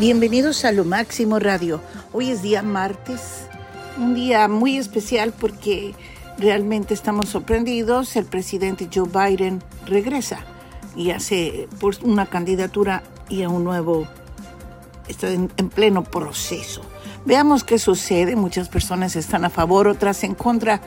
Bienvenidos a Lo Máximo Radio. Hoy es día martes, un día muy especial porque realmente estamos sorprendidos. El presidente Joe Biden regresa y hace pues, una candidatura y a un nuevo, está en, en pleno proceso. Veamos qué sucede. Muchas personas están a favor, otras en contra,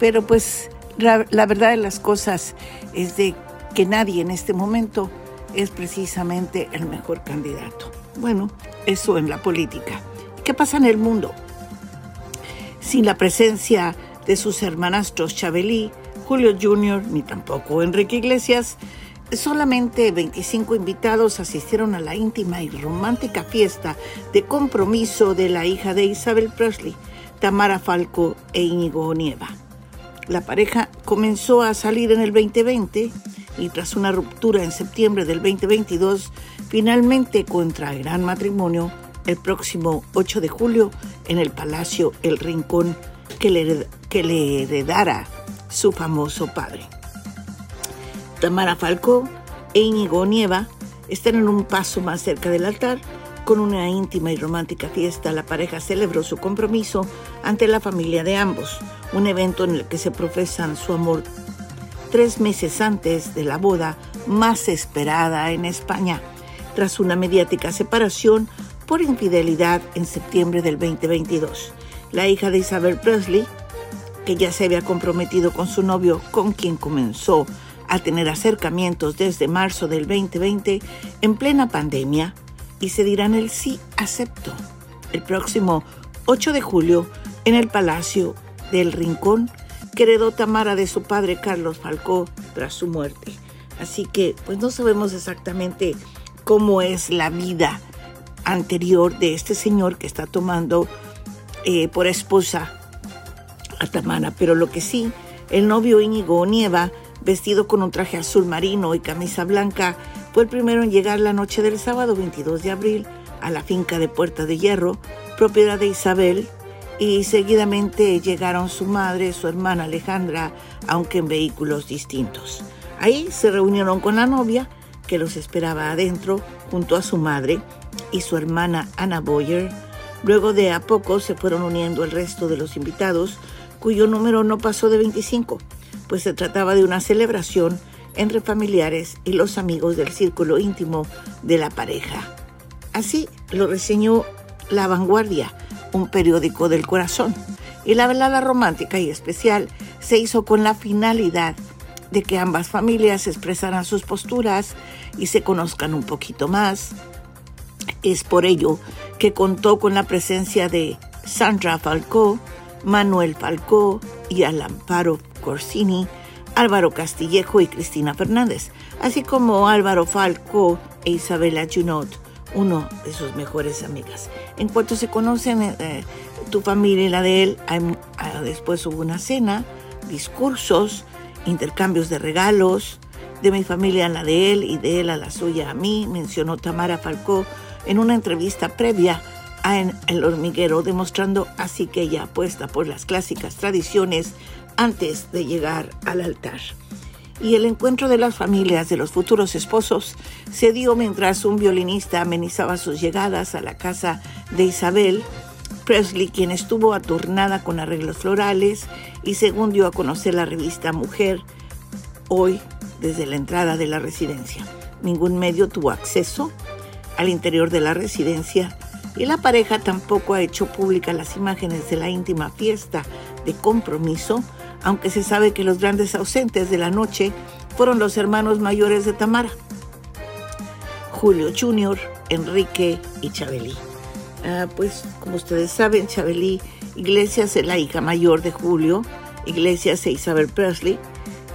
pero pues la, la verdad de las cosas es de que nadie en este momento es precisamente el mejor candidato. Bueno, eso en la política. ¿Qué pasa en el mundo? Sin la presencia de sus hermanastros Chabelí, Julio Jr., ni tampoco Enrique Iglesias, solamente 25 invitados asistieron a la íntima y romántica fiesta de compromiso de la hija de Isabel Presley, Tamara Falco e Íñigo Onieva. La pareja comenzó a salir en el 2020 y tras una ruptura en septiembre del 2022, finalmente contraerán matrimonio el próximo 8 de julio en el Palacio El Rincón que le, que le heredara su famoso padre. Tamara Falcó e Íñigo Nieva están en un paso más cerca del altar. Con una íntima y romántica fiesta, la pareja celebró su compromiso ante la familia de ambos, un evento en el que se profesan su amor tres meses antes de la boda más esperada en España, tras una mediática separación por infidelidad en septiembre del 2022. La hija de Isabel Presley, que ya se había comprometido con su novio, con quien comenzó a tener acercamientos desde marzo del 2020 en plena pandemia, y se dirán el sí acepto el próximo 8 de julio en el Palacio del Rincón que heredó Tamara de su padre Carlos Falcó tras su muerte. Así que pues no sabemos exactamente cómo es la vida anterior de este señor que está tomando eh, por esposa a Tamara, pero lo que sí, el novio Íñigo Nieva, vestido con un traje azul marino y camisa blanca, fue el primero en llegar la noche del sábado 22 de abril a la finca de Puerta de Hierro, propiedad de Isabel, y seguidamente llegaron su madre, su hermana Alejandra, aunque en vehículos distintos. Ahí se reunieron con la novia, que los esperaba adentro, junto a su madre y su hermana Anna Boyer. Luego de a poco se fueron uniendo el resto de los invitados, cuyo número no pasó de 25, pues se trataba de una celebración entre familiares y los amigos del círculo íntimo de la pareja. Así lo reseñó La Vanguardia, un periódico del corazón. Y la velada romántica y especial se hizo con la finalidad de que ambas familias expresaran sus posturas y se conozcan un poquito más. Es por ello que contó con la presencia de Sandra Falcó, Manuel Falcó y Alamparo Corsini, Álvaro Castillejo y Cristina Fernández, así como Álvaro Falcó e Isabela Junot, uno de sus mejores amigas. En cuanto se conocen eh, tu familia y la de él, ah, después hubo una cena, discursos, intercambios de regalos, de mi familia a la de él y de él a la suya a mí, mencionó Tamara Falcó en una entrevista previa a El Hormiguero, demostrando así que ella apuesta por las clásicas tradiciones antes de llegar al altar y el encuentro de las familias de los futuros esposos se dio mientras un violinista amenizaba sus llegadas a la casa de Isabel Presley, quien estuvo aturnada con arreglos florales y según dio a conocer la revista Mujer, hoy desde la entrada de la residencia. Ningún medio tuvo acceso al interior de la residencia y la pareja tampoco ha hecho públicas las imágenes de la íntima fiesta de compromiso aunque se sabe que los grandes ausentes de la noche fueron los hermanos mayores de Tamara, Julio Jr., Enrique y Chabelí. Ah, pues como ustedes saben, Chabelí Iglesias es la hija mayor de Julio, Iglesias e Isabel Presley,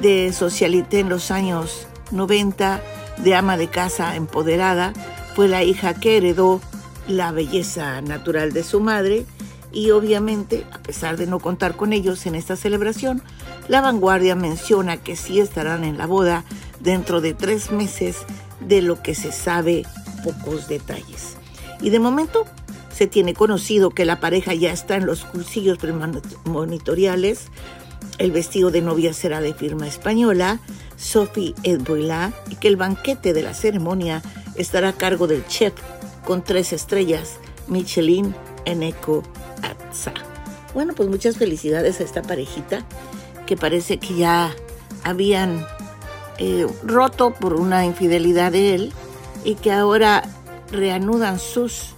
de socialité en los años 90, de ama de casa empoderada, fue la hija que heredó la belleza natural de su madre y obviamente, a pesar de no contar con ellos en esta celebración, la vanguardia menciona que sí estarán en la boda dentro de tres meses, de lo que se sabe pocos detalles. Y de momento se tiene conocido que la pareja ya está en los cursillos premonitoriales, el vestido de novia será de firma española, Sophie Edboila, y que el banquete de la ceremonia estará a cargo del chef con tres estrellas, Michelin Eneco Bueno, pues muchas felicidades a esta parejita que parece que ya habían eh, roto por una infidelidad de él y que ahora reanudan sus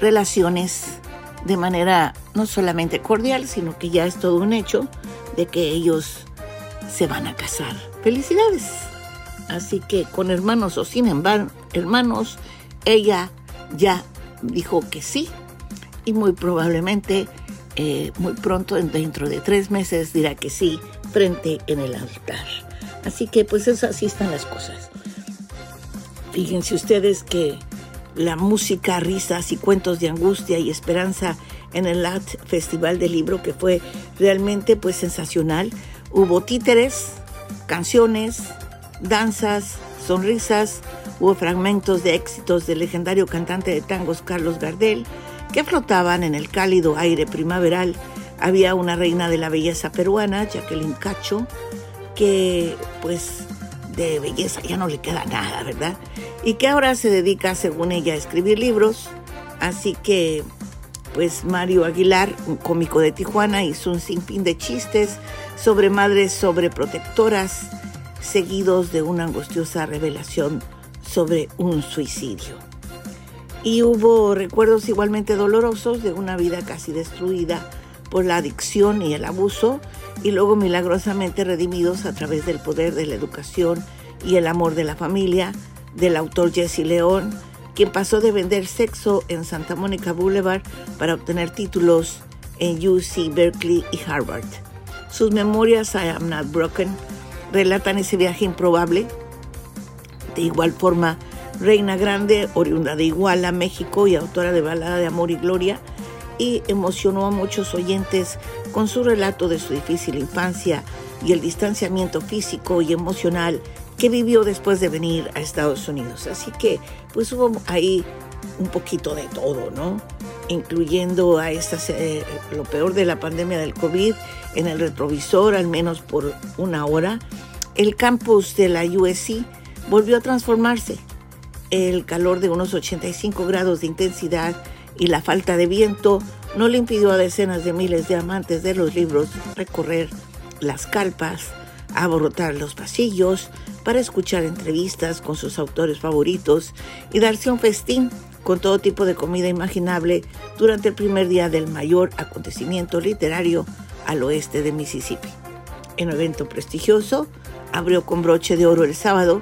relaciones de manera no solamente cordial, sino que ya es todo un hecho de que ellos se van a casar. Felicidades. Así que con hermanos o sin hermanos, ella ya dijo que sí y muy probablemente eh, muy pronto, dentro de tres meses, dirá que sí frente en el altar. Así que pues eso, así están las cosas. Fíjense ustedes que la música, risas y cuentos de angustia y esperanza en el LAT Festival del Libro que fue realmente pues sensacional. Hubo títeres, canciones, danzas, sonrisas, hubo fragmentos de éxitos del legendario cantante de tangos Carlos Gardel que flotaban en el cálido aire primaveral. Había una reina de la belleza peruana, Jacqueline Cacho, que pues de belleza ya no le queda nada, ¿verdad? Y que ahora se dedica, según ella, a escribir libros. Así que, pues Mario Aguilar, un cómico de Tijuana, hizo un sinfín de chistes sobre madres sobreprotectoras, seguidos de una angustiosa revelación sobre un suicidio. Y hubo recuerdos igualmente dolorosos de una vida casi destruida por la adicción y el abuso, y luego milagrosamente redimidos a través del poder de la educación y el amor de la familia del autor Jesse León, quien pasó de vender sexo en Santa Mónica Boulevard para obtener títulos en UC Berkeley y Harvard. Sus memorias I Am Not Broken relatan ese viaje improbable. De igual forma, Reina Grande, oriunda de Iguala, México y autora de Balada de Amor y Gloria, y emocionó a muchos oyentes con su relato de su difícil infancia y el distanciamiento físico y emocional que vivió después de venir a Estados Unidos. Así que pues hubo ahí un poquito de todo, ¿no? Incluyendo a estas, eh, lo peor de la pandemia del COVID en el retrovisor, al menos por una hora. El campus de la USC volvió a transformarse. El calor de unos 85 grados de intensidad y la falta de viento no le impidió a decenas de miles de amantes de los libros recorrer las calpas, aborotar los pasillos para escuchar entrevistas con sus autores favoritos y darse un festín con todo tipo de comida imaginable durante el primer día del mayor acontecimiento literario al oeste de Mississippi. En un evento prestigioso, abrió con broche de oro el sábado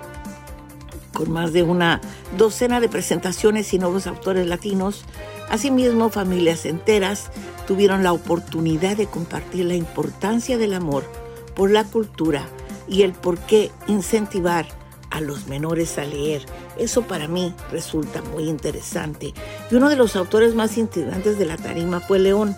con más de una docena de presentaciones y nuevos autores latinos. Asimismo, familias enteras tuvieron la oportunidad de compartir la importancia del amor por la cultura y el por qué incentivar a los menores a leer. Eso para mí resulta muy interesante. Y uno de los autores más integrantes de la tarima fue León,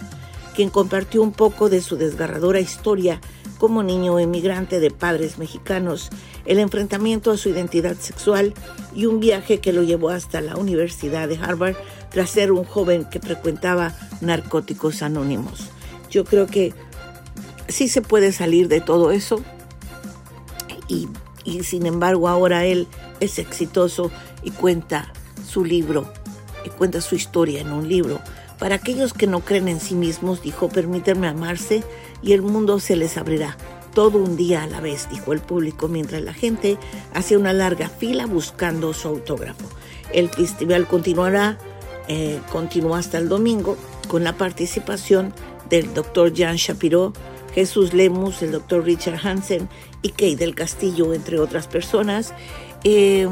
quien compartió un poco de su desgarradora historia como niño emigrante de padres mexicanos, el enfrentamiento a su identidad sexual y un viaje que lo llevó hasta la Universidad de Harvard tras ser un joven que frecuentaba narcóticos anónimos. Yo creo que sí se puede salir de todo eso y, y sin embargo ahora él es exitoso y cuenta su libro y cuenta su historia en un libro. Para aquellos que no creen en sí mismos, dijo, permítanme amarse y el mundo se les abrirá. Todo un día a la vez, dijo el público, mientras la gente hacía una larga fila buscando su autógrafo. El festival continuará, eh, continúa hasta el domingo, con la participación del doctor Jan Shapiro, Jesús Lemus, el doctor Richard Hansen y Kay del Castillo, entre otras personas. Eh,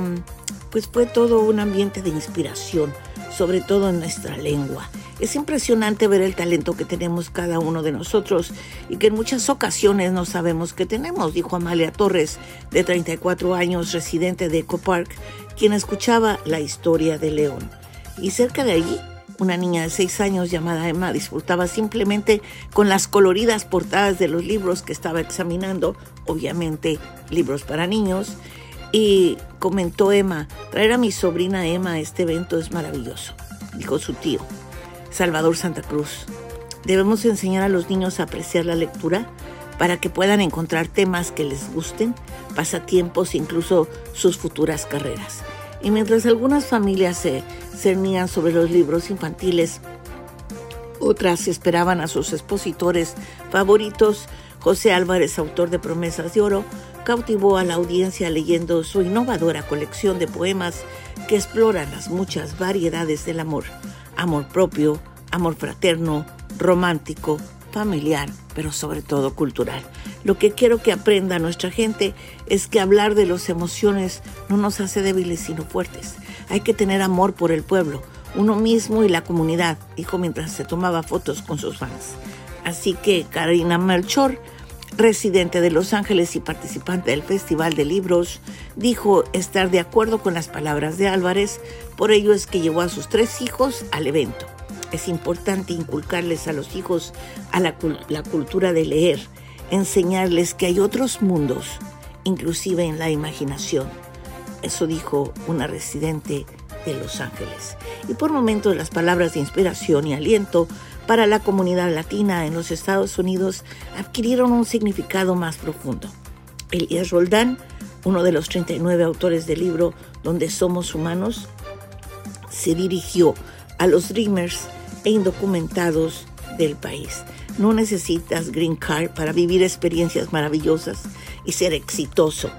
pues fue todo un ambiente de inspiración, sobre todo en nuestra lengua. Es impresionante ver el talento que tenemos cada uno de nosotros y que en muchas ocasiones no sabemos que tenemos, dijo Amalia Torres, de 34 años, residente de Eco Park, quien escuchaba la historia de León. Y cerca de allí, una niña de 6 años llamada Emma disfrutaba simplemente con las coloridas portadas de los libros que estaba examinando, obviamente libros para niños, y comentó Emma, traer a mi sobrina Emma a este evento es maravilloso, dijo su tío. Salvador Santa Cruz. Debemos enseñar a los niños a apreciar la lectura para que puedan encontrar temas que les gusten, pasatiempos incluso sus futuras carreras. Y mientras algunas familias se cernían sobre los libros infantiles, otras esperaban a sus expositores favoritos. José Álvarez, autor de Promesas de Oro, cautivó a la audiencia leyendo su innovadora colección de poemas que exploran las muchas variedades del amor. Amor propio, amor fraterno, romántico, familiar, pero sobre todo cultural. Lo que quiero que aprenda nuestra gente es que hablar de las emociones no nos hace débiles sino fuertes. Hay que tener amor por el pueblo, uno mismo y la comunidad, dijo mientras se tomaba fotos con sus fans. Así que Karina Melchor, residente de Los Ángeles y participante del Festival de Libros, dijo estar de acuerdo con las palabras de Álvarez, por ello es que llevó a sus tres hijos al evento. Es importante inculcarles a los hijos a la, la cultura de leer, enseñarles que hay otros mundos, inclusive en la imaginación. Eso dijo una residente de Los Ángeles. Y por momentos las palabras de inspiración y aliento para la comunidad latina en los Estados Unidos adquirieron un significado más profundo. Elías Roldán, uno de los 39 autores del libro Donde somos humanos, se dirigió a los Dreamers e indocumentados del país. No necesitas green card para vivir experiencias maravillosas y ser exitoso.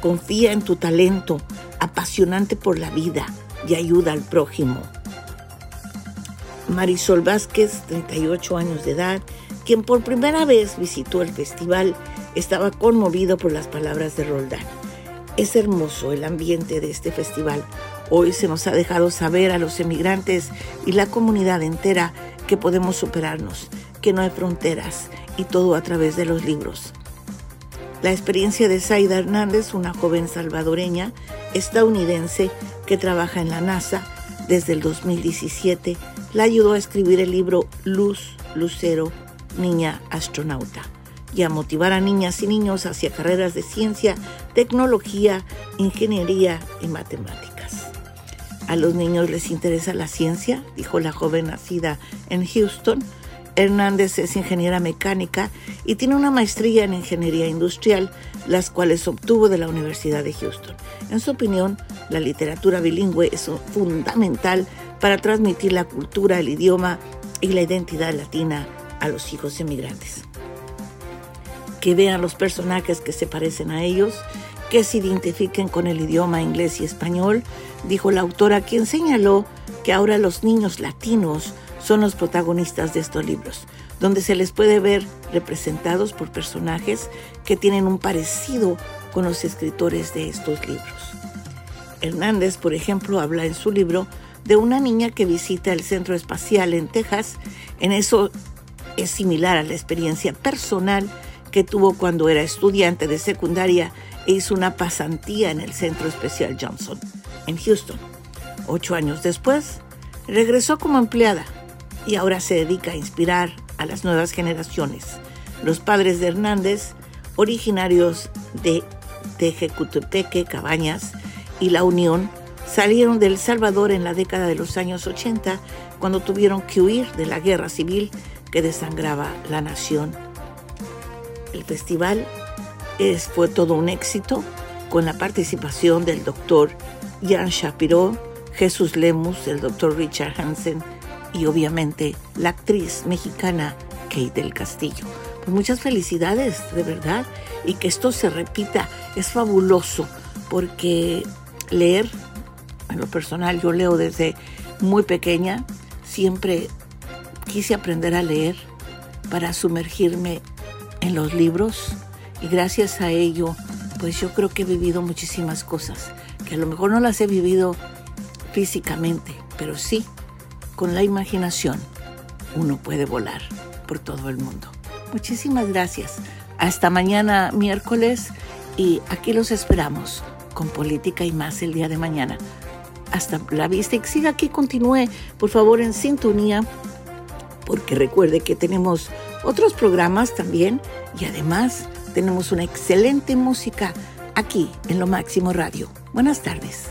Confía en tu talento, apasionante por la vida y ayuda al prójimo. Marisol Vázquez, 38 años de edad, quien por primera vez visitó el festival, estaba conmovido por las palabras de Roldán. Es hermoso el ambiente de este festival. Hoy se nos ha dejado saber a los emigrantes y la comunidad entera que podemos superarnos, que no hay fronteras y todo a través de los libros. La experiencia de Zaida Hernández, una joven salvadoreña estadounidense que trabaja en la NASA desde el 2017, la ayudó a escribir el libro Luz, Lucero, Niña Astronauta y a motivar a niñas y niños hacia carreras de ciencia, tecnología, ingeniería y matemáticas. A los niños les interesa la ciencia, dijo la joven nacida en Houston. Hernández es ingeniera mecánica y tiene una maestría en ingeniería industrial, las cuales obtuvo de la Universidad de Houston. En su opinión, la literatura bilingüe es fundamental para transmitir la cultura, el idioma y la identidad latina a los hijos emigrantes que vean los personajes que se parecen a ellos, que se identifiquen con el idioma inglés y español, dijo la autora, quien señaló que ahora los niños latinos son los protagonistas de estos libros, donde se les puede ver representados por personajes que tienen un parecido con los escritores de estos libros. Hernández, por ejemplo, habla en su libro de una niña que visita el centro espacial en Texas. En eso es similar a la experiencia personal que tuvo cuando era estudiante de secundaria e hizo una pasantía en el Centro Especial Johnson, en Houston. Ocho años después, regresó como empleada y ahora se dedica a inspirar a las nuevas generaciones. Los padres de Hernández, originarios de Tejecutepeque, Cabañas y La Unión, salieron de El Salvador en la década de los años 80 cuando tuvieron que huir de la guerra civil que desangraba la nación el festival es, fue todo un éxito con la participación del doctor Jan Shapiro, Jesús Lemus, el doctor Richard Hansen y obviamente la actriz mexicana Kate del Castillo. Pues muchas felicidades, de verdad, y que esto se repita. Es fabuloso porque leer, en lo personal yo leo desde muy pequeña, siempre quise aprender a leer para sumergirme en los libros y gracias a ello, pues yo creo que he vivido muchísimas cosas, que a lo mejor no las he vivido físicamente, pero sí, con la imaginación uno puede volar por todo el mundo. Muchísimas gracias. Hasta mañana miércoles y aquí los esperamos con política y más el día de mañana. Hasta la vista y siga aquí, continúe por favor en sintonía porque recuerde que tenemos otros programas también y además tenemos una excelente música aquí en Lo Máximo Radio. Buenas tardes.